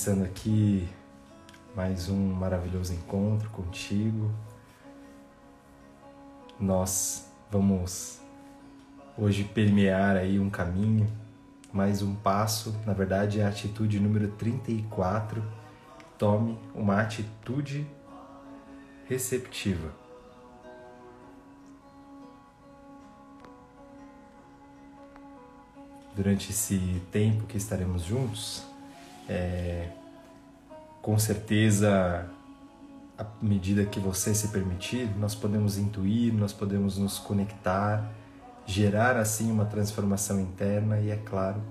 começando aqui mais um maravilhoso encontro contigo. Nós vamos hoje permear aí um caminho, mais um passo, na verdade é a atitude número 34. Tome uma atitude receptiva. durante esse tempo que estaremos juntos, é, com certeza, à medida que você se permitir, nós podemos intuir, nós podemos nos conectar, gerar assim uma transformação interna e, é claro,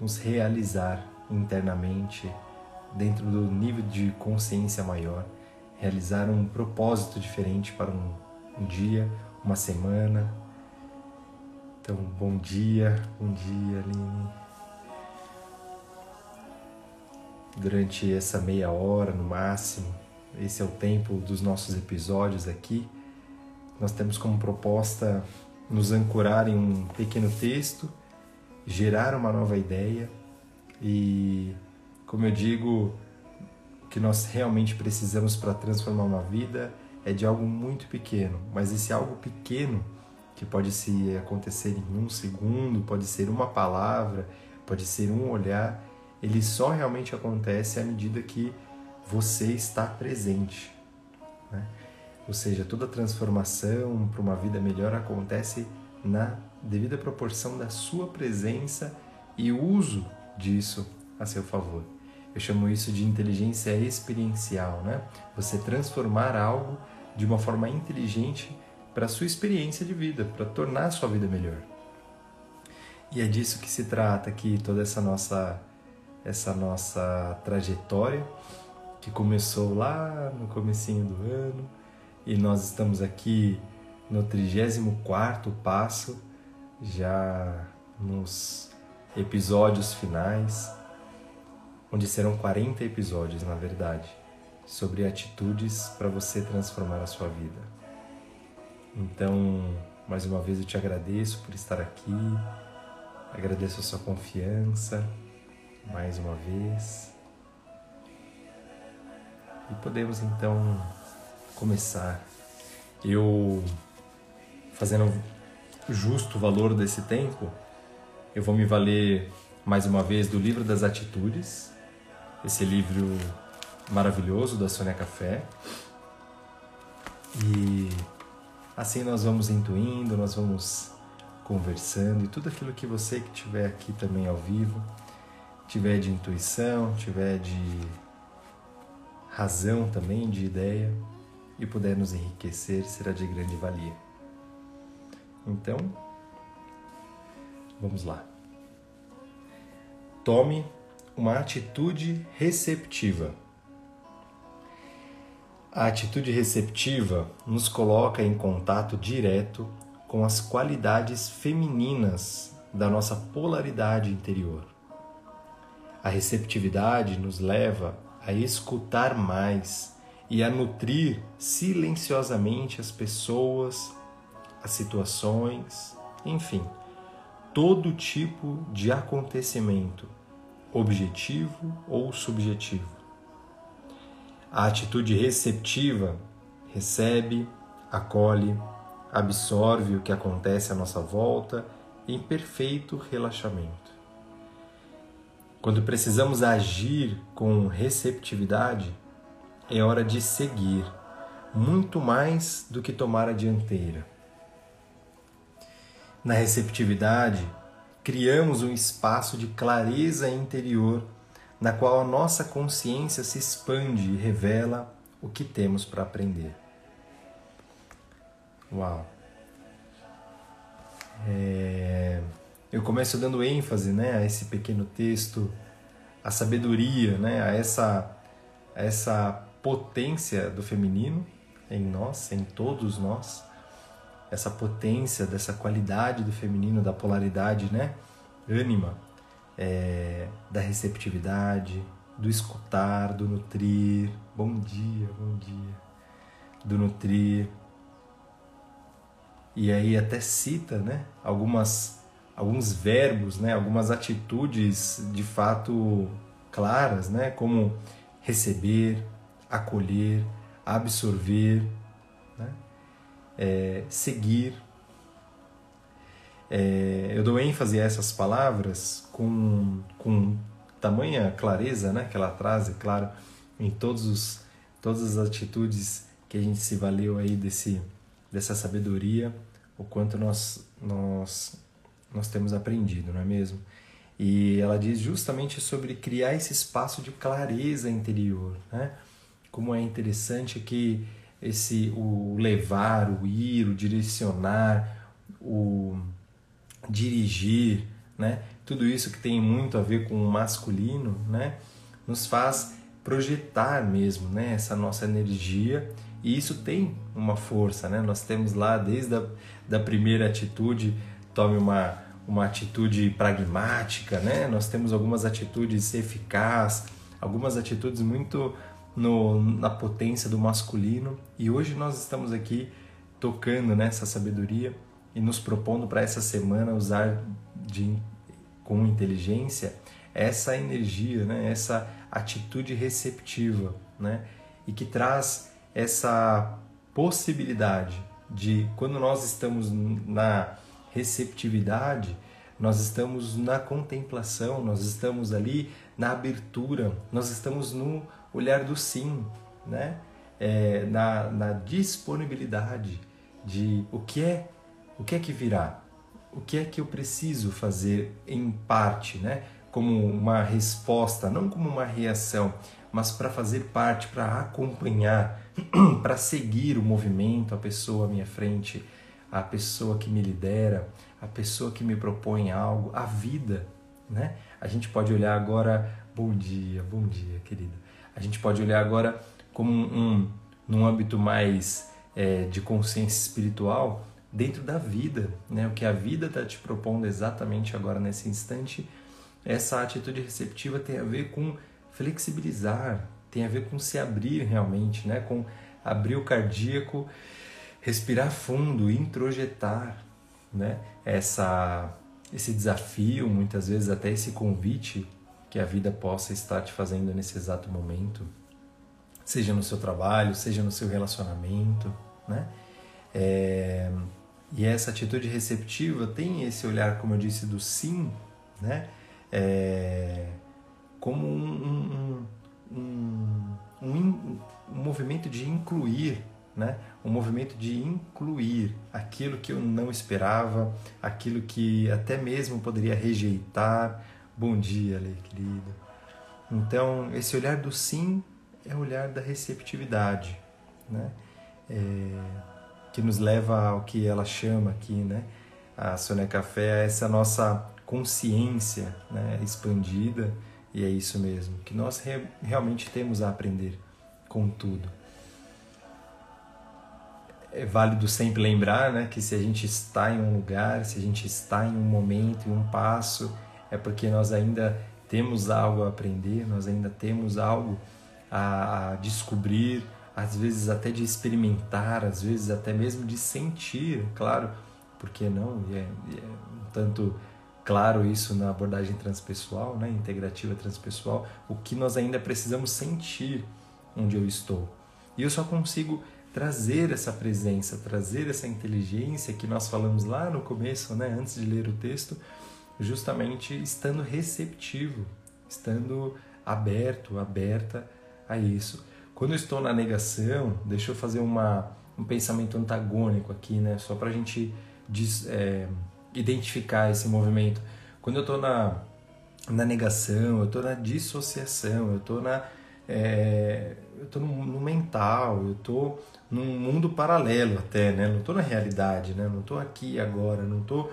nos realizar internamente dentro do nível de consciência maior, realizar um propósito diferente para um, um dia, uma semana, então, bom dia, bom dia, Aline. Durante essa meia hora no máximo, esse é o tempo dos nossos episódios aqui. Nós temos como proposta nos ancorar em um pequeno texto, gerar uma nova ideia e, como eu digo, o que nós realmente precisamos para transformar uma vida é de algo muito pequeno, mas esse algo pequeno que pode se acontecer em um segundo, pode ser uma palavra, pode ser um olhar, ele só realmente acontece à medida que você está presente. Né? Ou seja, toda transformação para uma vida melhor acontece na devida proporção da sua presença e uso disso a seu favor. Eu chamo isso de inteligência experiencial, né? Você transformar algo de uma forma inteligente para a sua experiência de vida, para tornar a sua vida melhor. E é disso que se trata aqui toda essa nossa essa nossa trajetória que começou lá no comecinho do ano e nós estamos aqui no 34º passo, já nos episódios finais, onde serão 40 episódios, na verdade, sobre atitudes para você transformar a sua vida. Então, mais uma vez eu te agradeço por estar aqui, agradeço a sua confiança, mais uma vez. E podemos então começar. Eu, fazendo justo valor desse tempo, eu vou me valer mais uma vez do livro das atitudes, esse livro maravilhoso da Sônia Café. E Assim nós vamos intuindo, nós vamos conversando e tudo aquilo que você que tiver aqui também ao vivo, tiver de intuição, tiver de razão também, de ideia e puder nos enriquecer, será de grande valia. Então, vamos lá. Tome uma atitude receptiva. A atitude receptiva nos coloca em contato direto com as qualidades femininas da nossa polaridade interior. A receptividade nos leva a escutar mais e a nutrir silenciosamente as pessoas, as situações, enfim, todo tipo de acontecimento, objetivo ou subjetivo. A atitude receptiva recebe, acolhe, absorve o que acontece à nossa volta em perfeito relaxamento. Quando precisamos agir com receptividade, é hora de seguir, muito mais do que tomar a dianteira. Na receptividade, criamos um espaço de clareza interior na qual a nossa consciência se expande e revela o que temos para aprender. Uau! É... Eu começo dando ênfase né, a esse pequeno texto, a sabedoria, né, a essa, a essa potência do feminino em nós, em todos nós, essa potência dessa qualidade do feminino, da polaridade, né, ânima, é, da receptividade, do escutar, do nutrir. Bom dia, bom dia. Do nutrir. E aí até cita né, algumas alguns verbos, né, algumas atitudes de fato claras, né, como receber, acolher, absorver, né, é, seguir. É, eu dou ênfase a essas palavras com, com tamanha clareza né, que ela traz, é claro, em todos os, todas as atitudes que a gente se valeu aí desse, dessa sabedoria, o quanto nós, nós, nós temos aprendido, não é mesmo? E ela diz justamente sobre criar esse espaço de clareza interior, né? Como é interessante que esse o levar, o ir, o direcionar, o dirigir, né? Tudo isso que tem muito a ver com o masculino, né? Nos faz projetar mesmo, né? Essa nossa energia e isso tem uma força, né? Nós temos lá desde a da primeira atitude, tome uma uma atitude pragmática, né? Nós temos algumas atitudes eficazes, algumas atitudes muito no, na potência do masculino e hoje nós estamos aqui tocando nessa sabedoria e nos propondo para essa semana usar de, com inteligência essa energia, né? essa atitude receptiva né? e que traz essa possibilidade de quando nós estamos na receptividade, nós estamos na contemplação, nós estamos ali na abertura, nós estamos no olhar do sim, né? É, na, na disponibilidade de o que é o que é que virá, o que é que eu preciso fazer em parte, né? Como uma resposta, não como uma reação, mas para fazer parte, para acompanhar, para seguir o movimento, a pessoa à minha frente, a pessoa que me lidera, a pessoa que me propõe algo, a vida, né? A gente pode olhar agora, bom dia, bom dia, querido a gente pode olhar agora como um, num âmbito mais é, de consciência espiritual dentro da vida, né? O que a vida está te propondo exatamente agora nesse instante, essa atitude receptiva tem a ver com flexibilizar, tem a ver com se abrir realmente, né? Com abrir o cardíaco, respirar fundo, introjetar, né? Essa esse desafio, muitas vezes até esse convite que a vida possa estar te fazendo nesse exato momento, seja no seu trabalho, seja no seu relacionamento, né? É, e essa atitude receptiva tem esse olhar, como eu disse, do sim, né? É, como um, um, um, um, um movimento de incluir, né? um movimento de incluir aquilo que eu não esperava, aquilo que até mesmo poderia rejeitar, Bom dia, Lê, querido. Então, esse olhar do sim é o olhar da receptividade, né? É, que nos leva ao que ela chama aqui, né? A Sônia Café, a essa nossa consciência né? expandida, e é isso mesmo, que nós re realmente temos a aprender com tudo. É válido sempre lembrar né, que se a gente está em um lugar, se a gente está em um momento, em um passo, é porque nós ainda temos algo a aprender, nós ainda temos algo a, a descobrir, às vezes até de experimentar, às vezes até mesmo de sentir, claro, porque não? E é, e é um tanto claro isso na abordagem transpessoal, né, integrativa transpessoal, o que nós ainda precisamos sentir onde eu estou. E eu só consigo trazer essa presença, trazer essa inteligência que nós falamos lá no começo, né, antes de ler o texto, justamente estando receptivo, estando aberto, aberta a isso. Quando eu estou na negação, deixa eu fazer uma, um pensamento antagônico aqui, né? Só para a gente é, identificar esse movimento. Quando eu estou na, na negação, eu estou na dissociação, eu estou na é, eu estou no, no, mental, eu estou num mundo paralelo até, né? Não estou na realidade, né? Não estou aqui agora, não estou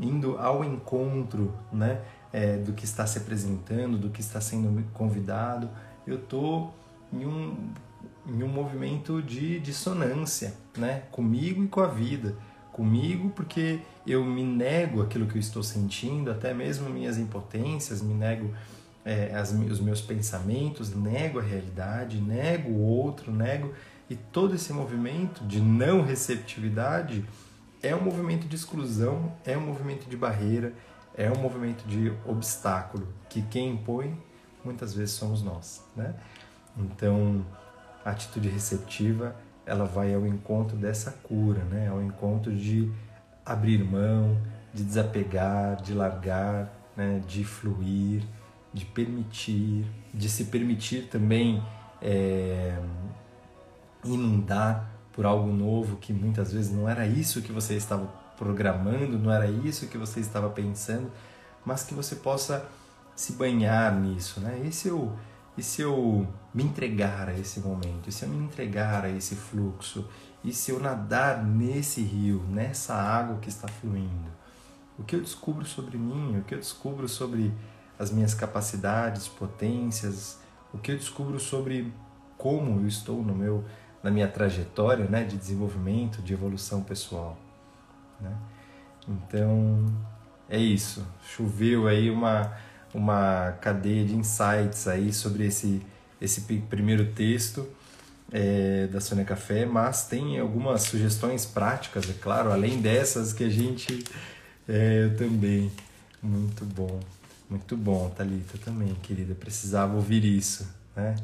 indo ao encontro né, é, do que está se apresentando, do que está sendo convidado, eu estou em um, em um movimento de dissonância né, comigo e com a vida. Comigo, porque eu me nego aquilo que eu estou sentindo, até mesmo minhas impotências, me nego é, as, os meus pensamentos, nego a realidade, nego o outro, nego. E todo esse movimento de não receptividade é um movimento de exclusão, é um movimento de barreira, é um movimento de obstáculo que quem impõe muitas vezes somos nós, né? Então, a atitude receptiva, ela vai ao encontro dessa cura, né? Ao encontro de abrir mão, de desapegar, de largar, né? de fluir, de permitir, de se permitir também é, inundar por algo novo que muitas vezes não era isso que você estava programando, não era isso que você estava pensando, mas que você possa se banhar nisso, né? E se eu, e se eu me entregar a esse momento, e se eu me entregar a esse fluxo, e se eu nadar nesse rio, nessa água que está fluindo, o que eu descubro sobre mim, o que eu descubro sobre as minhas capacidades, potências, o que eu descubro sobre como eu estou no meu na minha trajetória, né, de desenvolvimento, de evolução pessoal, né? Então, é isso. Choveu aí uma uma cadeia de insights aí sobre esse, esse primeiro texto é, da Sônia Café, mas tem algumas sugestões práticas, é claro, além dessas que a gente é, também. Muito bom, muito bom, Thalita, também, querida. Precisava ouvir isso, né?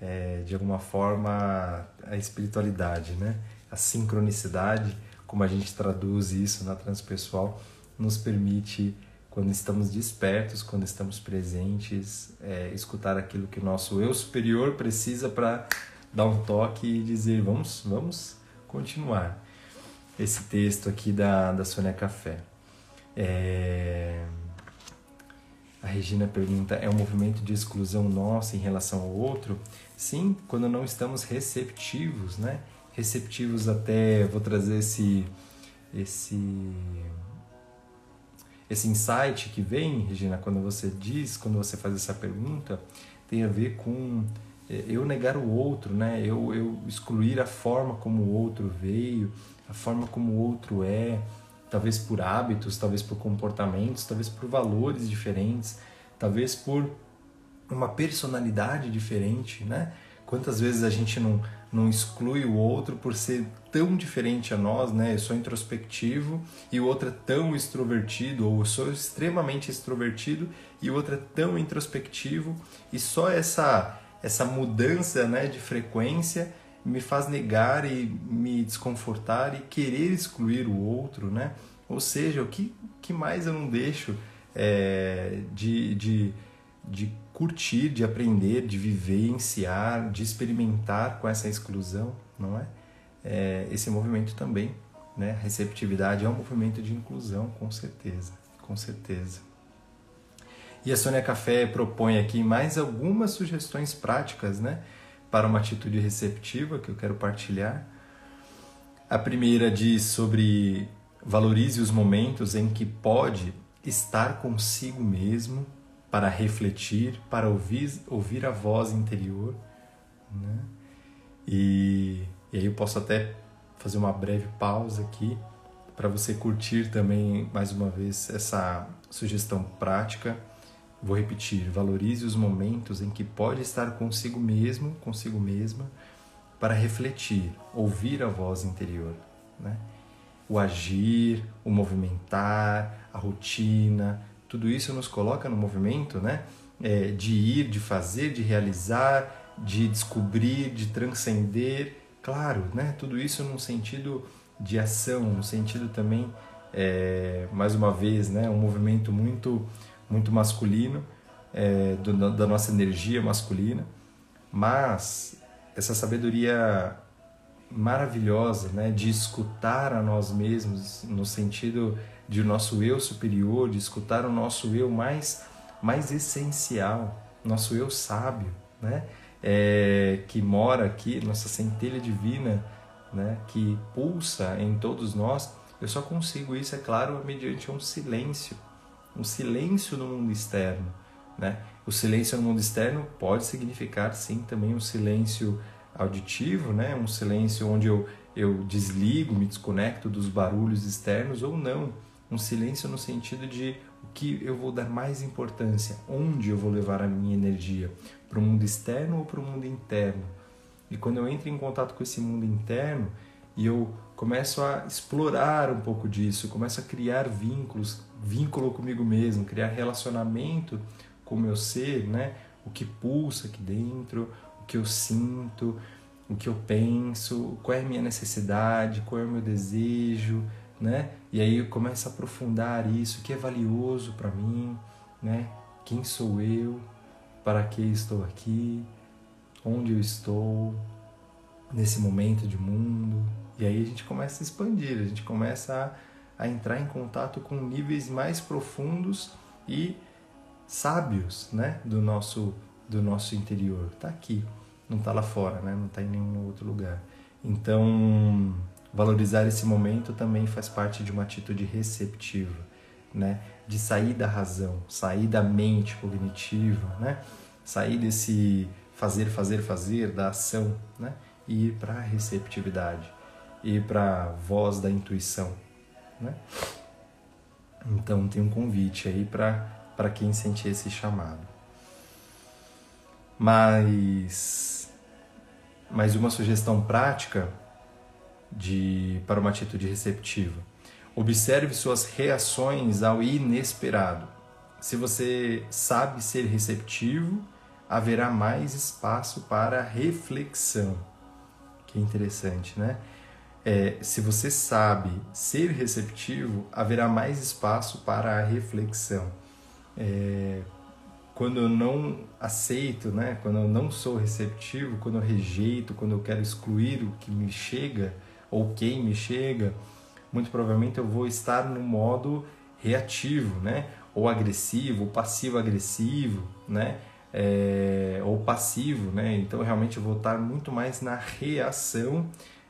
É, de alguma forma, a espiritualidade, né? A sincronicidade, como a gente traduz isso na transpessoal, nos permite quando estamos despertos, quando estamos presentes, é, escutar aquilo que o nosso eu superior precisa para dar um toque e dizer vamos, vamos continuar. Esse texto aqui da, da Sônia Café. É... A Regina pergunta: é um movimento de exclusão nossa em relação ao outro? Sim, quando não estamos receptivos, né? Receptivos até, vou trazer esse, esse esse insight que vem, Regina, quando você diz, quando você faz essa pergunta, tem a ver com é, eu negar o outro, né? Eu, eu excluir a forma como o outro veio, a forma como o outro é, talvez por hábitos, talvez por comportamentos, talvez por valores diferentes, talvez por uma personalidade diferente, né? Quantas vezes a gente não, não exclui o outro por ser tão diferente a nós, né? Eu sou introspectivo e o outro é tão extrovertido, ou eu sou extremamente extrovertido e o outro é tão introspectivo, e só essa essa mudança, né, de frequência me faz negar e me desconfortar e querer excluir o outro, né? Ou seja, o que, que mais eu não deixo é, de, de, de curtir, de aprender, de vivenciar, de experimentar com essa exclusão, não é? é esse movimento também, né? Receptividade é um movimento de inclusão, com certeza, com certeza. E a Sônia Café propõe aqui mais algumas sugestões práticas, né? Para uma atitude receptiva que eu quero partilhar. A primeira diz sobre valorize os momentos em que pode estar consigo mesmo para refletir, para ouvir, ouvir a voz interior. Né? E, e aí eu posso até fazer uma breve pausa aqui para você curtir também mais uma vez essa sugestão prática. Vou repetir: valorize os momentos em que pode estar consigo mesmo, consigo mesma, para refletir, ouvir a voz interior. Né? O agir, o movimentar, a rotina, tudo isso nos coloca no movimento, né? É, de ir, de fazer, de realizar, de descobrir, de transcender. Claro, né? Tudo isso num sentido de ação, no sentido também, é, mais uma vez, né? Um movimento muito, muito masculino, é, do, da nossa energia masculina. Mas essa sabedoria maravilhosa, né? De escutar a nós mesmos no sentido de nosso eu superior, de escutar o nosso eu mais, mais essencial, nosso eu sábio, né? É, que mora aqui, nossa centelha divina, né? que pulsa em todos nós, eu só consigo isso, é claro, mediante um silêncio, um silêncio no mundo externo. Né? O silêncio no mundo externo pode significar, sim, também um silêncio auditivo, né? um silêncio onde eu, eu desligo, me desconecto dos barulhos externos ou não um silêncio no sentido de o que eu vou dar mais importância, onde eu vou levar a minha energia, para o mundo externo ou para o mundo interno. E quando eu entro em contato com esse mundo interno e eu começo a explorar um pouco disso, começo a criar vínculos, vínculo comigo mesmo, criar relacionamento com o meu ser, né? O que pulsa aqui dentro, que eu sinto, o que eu penso, qual é a minha necessidade, qual é o meu desejo, né? E aí eu começo a aprofundar isso, o que é valioso para mim, né? Quem sou eu? Para que estou aqui? Onde eu estou nesse momento de mundo? E aí a gente começa a expandir, a gente começa a, a entrar em contato com níveis mais profundos e sábios, né, do nosso do nosso interior. Está aqui, não está lá fora, né? Não está em nenhum outro lugar. Então, valorizar esse momento também faz parte de uma atitude receptiva, né? De sair da razão, sair da mente cognitiva, né? Sair desse fazer, fazer, fazer, da ação, né? E ir para a receptividade e para a voz da intuição, né? Então tem um convite aí para quem sentir esse chamado. Mas mais uma sugestão prática de para uma atitude receptiva. Observe suas reações ao inesperado. Se você sabe ser receptivo, haverá mais espaço para reflexão. Que interessante, né? é, se você sabe ser receptivo, haverá mais espaço para a reflexão. É, quando eu não aceito, né? quando eu não sou receptivo, quando eu rejeito, quando eu quero excluir o que me chega ou quem me chega, muito provavelmente eu vou estar no modo reativo, né? ou agressivo, ou passivo-agressivo, né? É, ou passivo, né? Então realmente eu vou estar muito mais na reação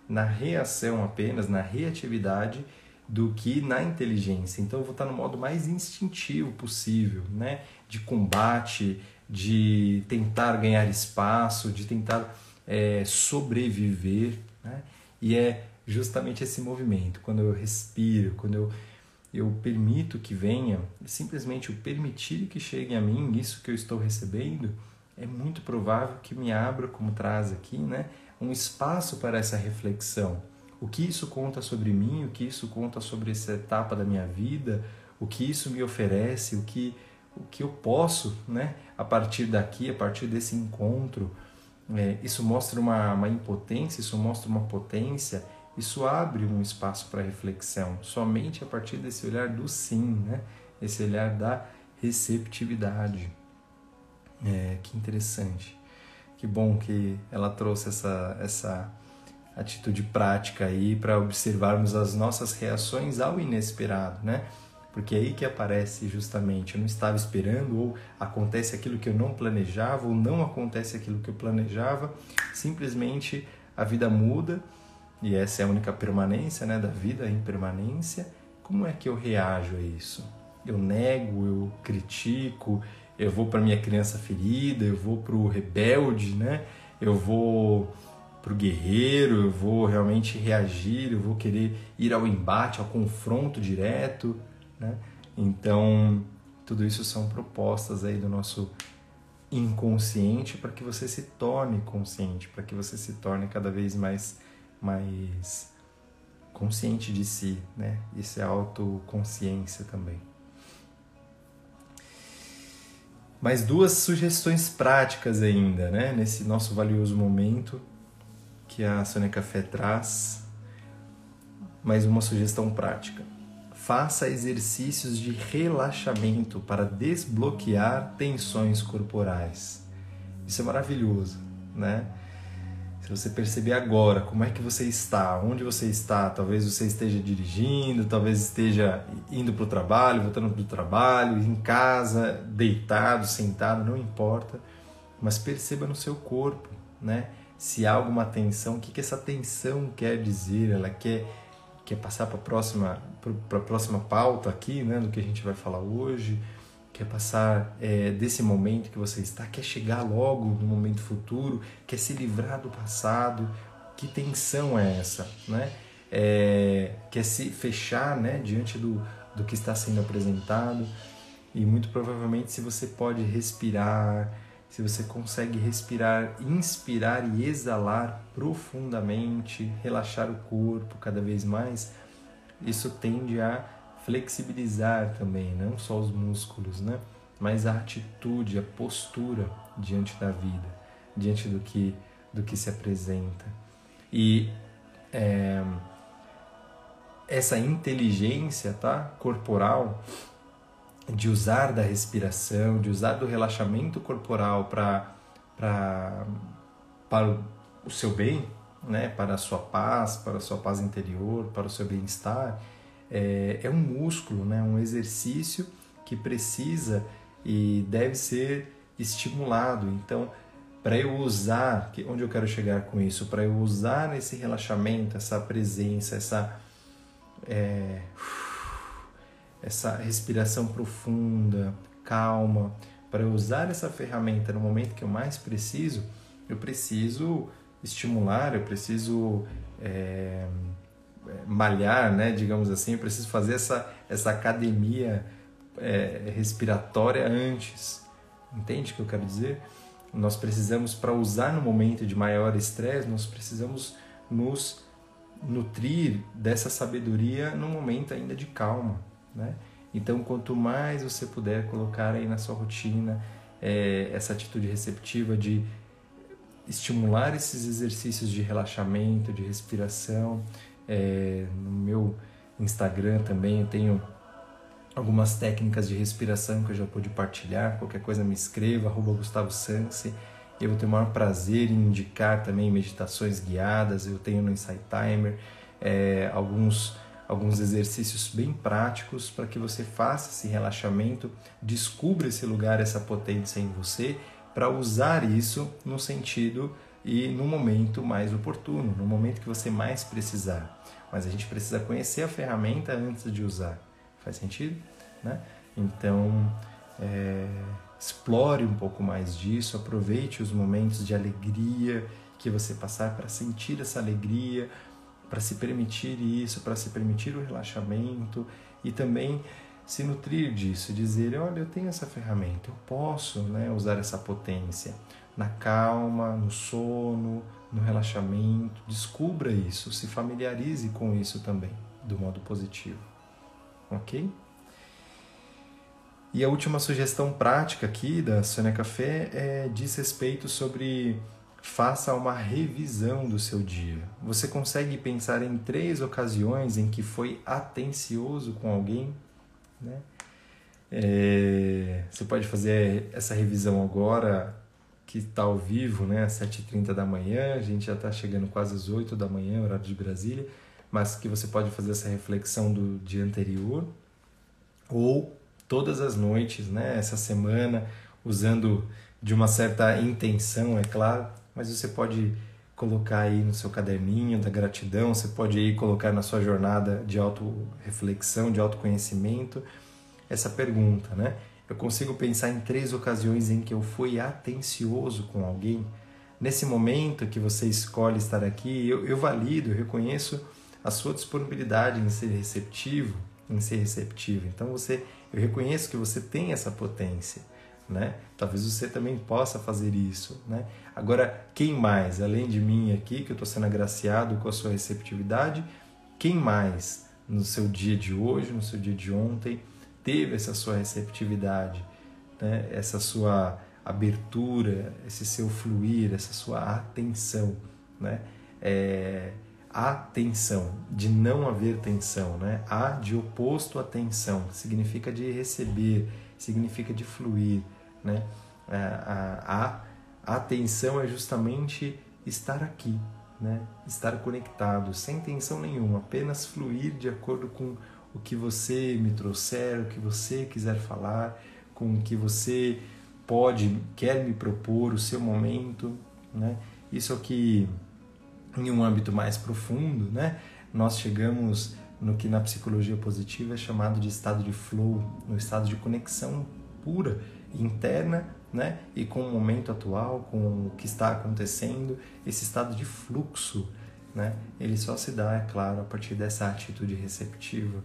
na reação apenas, na reatividade, do que na inteligência. Então eu vou estar no modo mais instintivo possível, né? De combate, de tentar ganhar espaço, de tentar é, sobreviver, né? E é justamente esse movimento, quando eu respiro, quando eu, eu permito que venha, simplesmente o permitir que chegue a mim isso que eu estou recebendo, é muito provável que me abra, como traz aqui, né? um espaço para essa reflexão. O que isso conta sobre mim, o que isso conta sobre essa etapa da minha vida, o que isso me oferece, o que, o que eu posso, né, a partir daqui, a partir desse encontro. É, isso mostra uma, uma impotência, isso mostra uma potência, isso abre um espaço para reflexão, somente a partir desse olhar do sim, né? esse olhar da receptividade. É, que interessante. Que bom que ela trouxe essa, essa atitude prática aí para observarmos as nossas reações ao inesperado, né? Porque é aí que aparece justamente, eu não estava esperando, ou acontece aquilo que eu não planejava, ou não acontece aquilo que eu planejava, simplesmente a vida muda, e essa é a única permanência né, da vida, a impermanência. Como é que eu reajo a isso? Eu nego, eu critico, eu vou para minha criança ferida, eu vou para o rebelde, né? Eu vou para o guerreiro, eu vou realmente reagir, eu vou querer ir ao embate, ao confronto direto, né? Então, tudo isso são propostas aí do nosso inconsciente para que você se torne consciente, para que você se torne cada vez mais mais consciente de si, né? Isso é autoconsciência também. Mais duas sugestões práticas ainda, né? Nesse nosso valioso momento que a Sônia Café traz. Mais uma sugestão prática. Faça exercícios de relaxamento para desbloquear tensões corporais. Isso é maravilhoso, né? Se você perceber agora como é que você está, onde você está, talvez você esteja dirigindo, talvez esteja indo para o trabalho, voltando para o trabalho, em casa, deitado, sentado, não importa, mas perceba no seu corpo, né? Se há alguma tensão, o que, que essa tensão quer dizer? Ela quer, quer passar para a próxima, próxima pauta aqui, né? Do que a gente vai falar hoje quer passar é, desse momento que você está, quer chegar logo no momento futuro, quer se livrar do passado. Que tensão é essa, né? É, quer se fechar, né, diante do, do que está sendo apresentado e muito provavelmente se você pode respirar, se você consegue respirar, inspirar e exalar profundamente, relaxar o corpo cada vez mais, isso tende a flexibilizar também, não só os músculos, né? mas a atitude, a postura diante da vida, diante do que, do que se apresenta. E é, essa inteligência tá, corporal de usar da respiração, de usar do relaxamento corporal para para o seu bem, né, para a sua paz, para a sua paz interior, para o seu bem-estar, é, é um músculo, né, um exercício que precisa e deve ser estimulado. Então, para eu usar, onde eu quero chegar com isso? Para eu usar esse relaxamento, essa presença, essa é, essa respiração profunda, calma, para usar essa ferramenta no momento que eu mais preciso, eu preciso estimular, eu preciso é, malhar, né, digamos assim, eu preciso fazer essa, essa academia é, respiratória antes. Entende o que eu quero dizer? Nós precisamos, para usar no momento de maior estresse, nós precisamos nos nutrir dessa sabedoria no momento ainda de calma, né? Então, quanto mais você puder colocar aí na sua rotina é, essa atitude receptiva de estimular esses exercícios de relaxamento, de respiração, é, no meu Instagram também eu tenho algumas técnicas de respiração que eu já pude partilhar. Qualquer coisa me escreva, arroba Gustavo. Eu vou ter o maior prazer em indicar também meditações guiadas. Eu tenho no Insight Timer é, alguns, alguns exercícios bem práticos para que você faça esse relaxamento, descubra esse lugar, essa potência em você, para usar isso no sentido e no momento mais oportuno, no momento que você mais precisar. Mas a gente precisa conhecer a ferramenta antes de usar. Faz sentido? Né? Então, é, explore um pouco mais disso, aproveite os momentos de alegria que você passar para sentir essa alegria, para se permitir isso, para se permitir o relaxamento e também se nutrir disso, dizer, olha, eu tenho essa ferramenta, eu posso né, usar essa potência na calma, no sono, no relaxamento. Descubra isso, se familiarize com isso também, do modo positivo ok? E a última sugestão prática aqui da Sônia Café é, diz respeito sobre faça uma revisão do seu dia. Você consegue pensar em três ocasiões em que foi atencioso com alguém? Né? É, você pode fazer essa revisão agora que está ao vivo, né, às 7h30 da manhã, a gente já está chegando quase às 8 da manhã, horário de Brasília mas que você pode fazer essa reflexão do dia anterior ou todas as noites, né, essa semana, usando de uma certa intenção, é claro, mas você pode colocar aí no seu caderninho da gratidão, você pode aí colocar na sua jornada de auto-reflexão, de autoconhecimento, essa pergunta, né? Eu consigo pensar em três ocasiões em que eu fui atencioso com alguém. Nesse momento que você escolhe estar aqui, eu, eu valido, eu reconheço a sua disponibilidade em ser receptivo, em ser receptivo. Então você, eu reconheço que você tem essa potência, né? Talvez você também possa fazer isso, né? Agora, quem mais, além de mim aqui, que eu estou sendo agraciado com a sua receptividade, quem mais no seu dia de hoje, no seu dia de ontem, teve essa sua receptividade, né? Essa sua abertura, esse seu fluir, essa sua atenção, né? É, a tensão, de não haver tensão, né? A de oposto à tensão, significa de receber, significa de fluir, né? É, a, a, a tensão é justamente estar aqui, né? Estar conectado, sem tensão nenhuma, apenas fluir de acordo com o que você me trouxer, o que você quiser falar, com o que você pode, quer me propor, o seu momento, né? Isso é o que em um âmbito mais profundo, né, nós chegamos no que na psicologia positiva é chamado de estado de flow, no estado de conexão pura, interna, né, e com o momento atual, com o que está acontecendo, esse estado de fluxo, né, ele só se dá, é claro, a partir dessa atitude receptiva.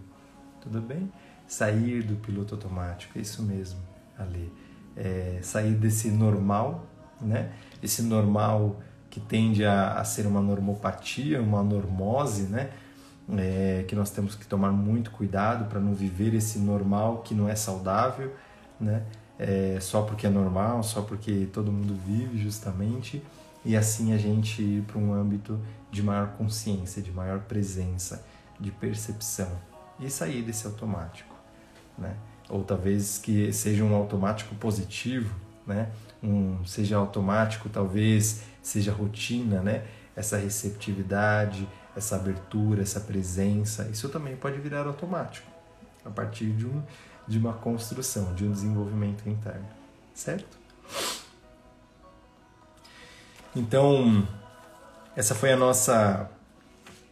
Tudo bem? Sair do piloto automático, é isso mesmo, Ali. é, sair desse normal, né? Esse normal que tende a, a ser uma normopatia, uma normose, né? É, que nós temos que tomar muito cuidado para não viver esse normal que não é saudável, né? É, só porque é normal, só porque todo mundo vive justamente, e assim a gente ir para um âmbito de maior consciência, de maior presença, de percepção e sair desse automático, né? Ou talvez que seja um automático positivo, né? Um seja automático, talvez seja rotina, né? Essa receptividade, essa abertura, essa presença, isso também pode virar automático a partir de, um, de uma construção, de um desenvolvimento interno, certo? Então, essa foi a nossa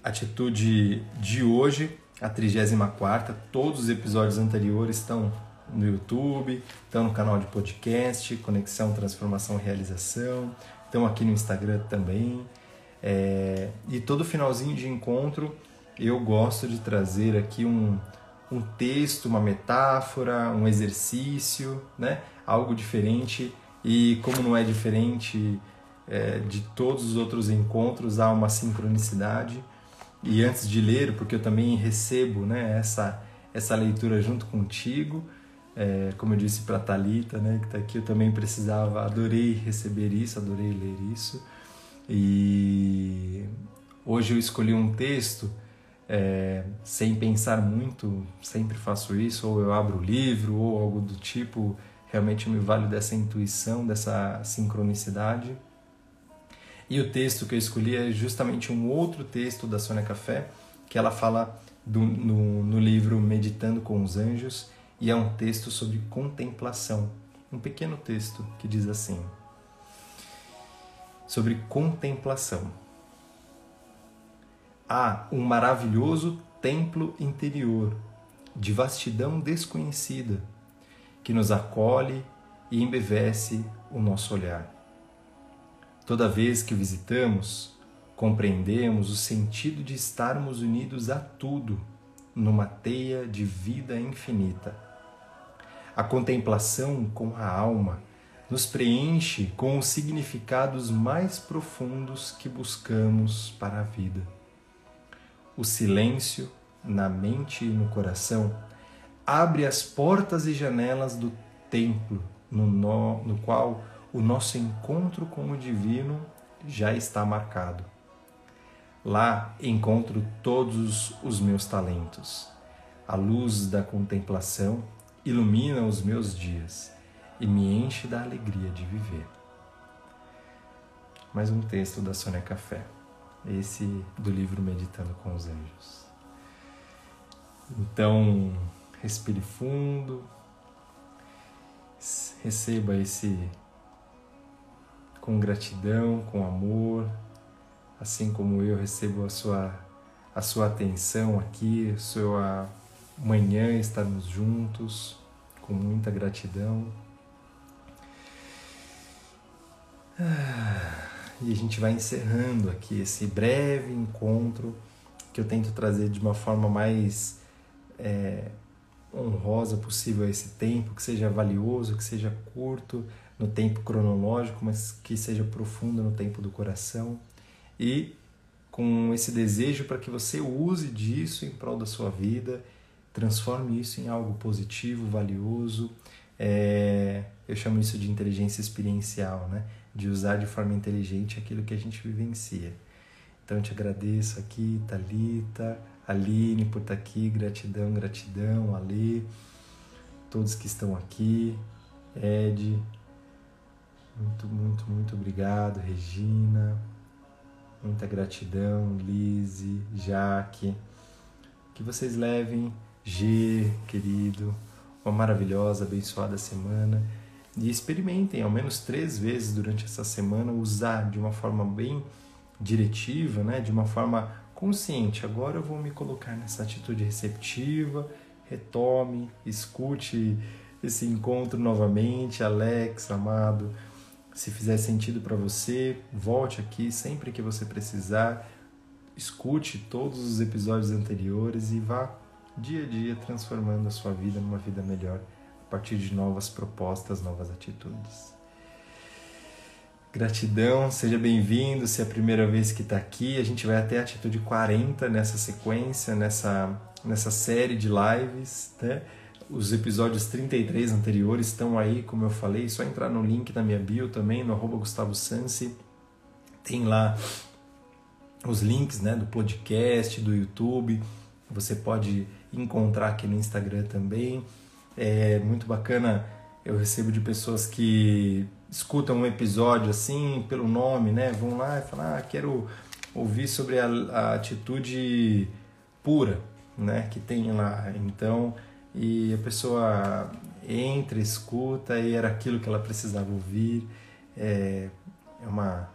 atitude de hoje, a 34. Todos os episódios anteriores estão no YouTube, estão no canal de podcast, Conexão, Transformação e Realização, estão aqui no Instagram também. É, e todo finalzinho de encontro eu gosto de trazer aqui um, um texto, uma metáfora, um exercício, né? algo diferente. E como não é diferente é, de todos os outros encontros, há uma sincronicidade. E antes de ler, porque eu também recebo né, essa, essa leitura junto contigo, é, como eu disse para a Thalita, né, que está aqui, eu também precisava, adorei receber isso, adorei ler isso. E hoje eu escolhi um texto é, sem pensar muito, sempre faço isso, ou eu abro o livro, ou algo do tipo, realmente me valho dessa intuição, dessa sincronicidade. E o texto que eu escolhi é justamente um outro texto da Sônia Café, que ela fala do, no, no livro Meditando com os Anjos, e é um texto sobre contemplação. Um pequeno texto que diz assim: sobre contemplação. Há um maravilhoso templo interior, de vastidão desconhecida, que nos acolhe e embevece o nosso olhar. Toda vez que o visitamos, compreendemos o sentido de estarmos unidos a tudo numa teia de vida infinita. A contemplação com a alma nos preenche com os significados mais profundos que buscamos para a vida. O silêncio na mente e no coração abre as portas e janelas do templo no, no, no qual o nosso encontro com o divino já está marcado. Lá encontro todos os meus talentos. A luz da contemplação ilumina os meus dias e me enche da alegria de viver. Mais um texto da Sônia Café, esse do livro Meditando com os Anjos. Então, respire fundo, receba esse com gratidão, com amor, assim como eu recebo a sua a sua atenção aqui, sua manhã estarmos juntos com muita gratidão. E a gente vai encerrando aqui esse breve encontro que eu tento trazer de uma forma mais é, honrosa possível esse tempo, que seja valioso, que seja curto no tempo cronológico, mas que seja profundo no tempo do coração. E com esse desejo para que você use disso em prol da sua vida, transforme isso em algo positivo, valioso. É, eu chamo isso de inteligência experiencial, né? De usar de forma inteligente aquilo que a gente vivencia. Então eu te agradeço aqui, Talita, Aline por estar aqui, gratidão, gratidão, Ali, todos que estão aqui, Ed, muito, muito, muito obrigado, Regina, muita gratidão, Lise, Jaque, que vocês levem, G, querido, uma maravilhosa, abençoada semana e experimentem ao menos três vezes durante essa semana usar de uma forma bem diretiva, né? de uma forma consciente. Agora eu vou me colocar nessa atitude receptiva, retome, escute esse encontro novamente, Alex, amado. Se fizer sentido para você, volte aqui sempre que você precisar. Escute todos os episódios anteriores e vá dia a dia transformando a sua vida numa vida melhor partir de novas propostas, novas atitudes. Gratidão, seja bem-vindo. Se é a primeira vez que está aqui, a gente vai até a atitude 40 nessa sequência, nessa, nessa série de lives. Né? Os episódios 33 anteriores estão aí, como eu falei, é só entrar no link da minha bio também, no arroba Gustavo Sansi. Tem lá os links né, do podcast, do YouTube. Você pode encontrar aqui no Instagram também. É muito bacana, eu recebo de pessoas que escutam um episódio assim, pelo nome, né? Vão lá e falam, ah, quero ouvir sobre a, a atitude pura, né? Que tem lá. Então, e a pessoa entra, escuta e era aquilo que ela precisava ouvir. É, é uma,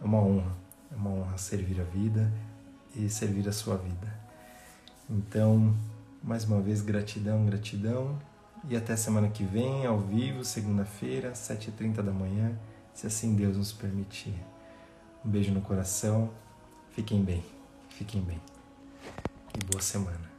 é uma honra, é uma honra servir a vida e servir a sua vida. Então, mais uma vez, gratidão, gratidão. E até semana que vem, ao vivo, segunda-feira, 7h30 da manhã, se assim Deus nos permitir. Um beijo no coração. Fiquem bem. Fiquem bem. E boa semana.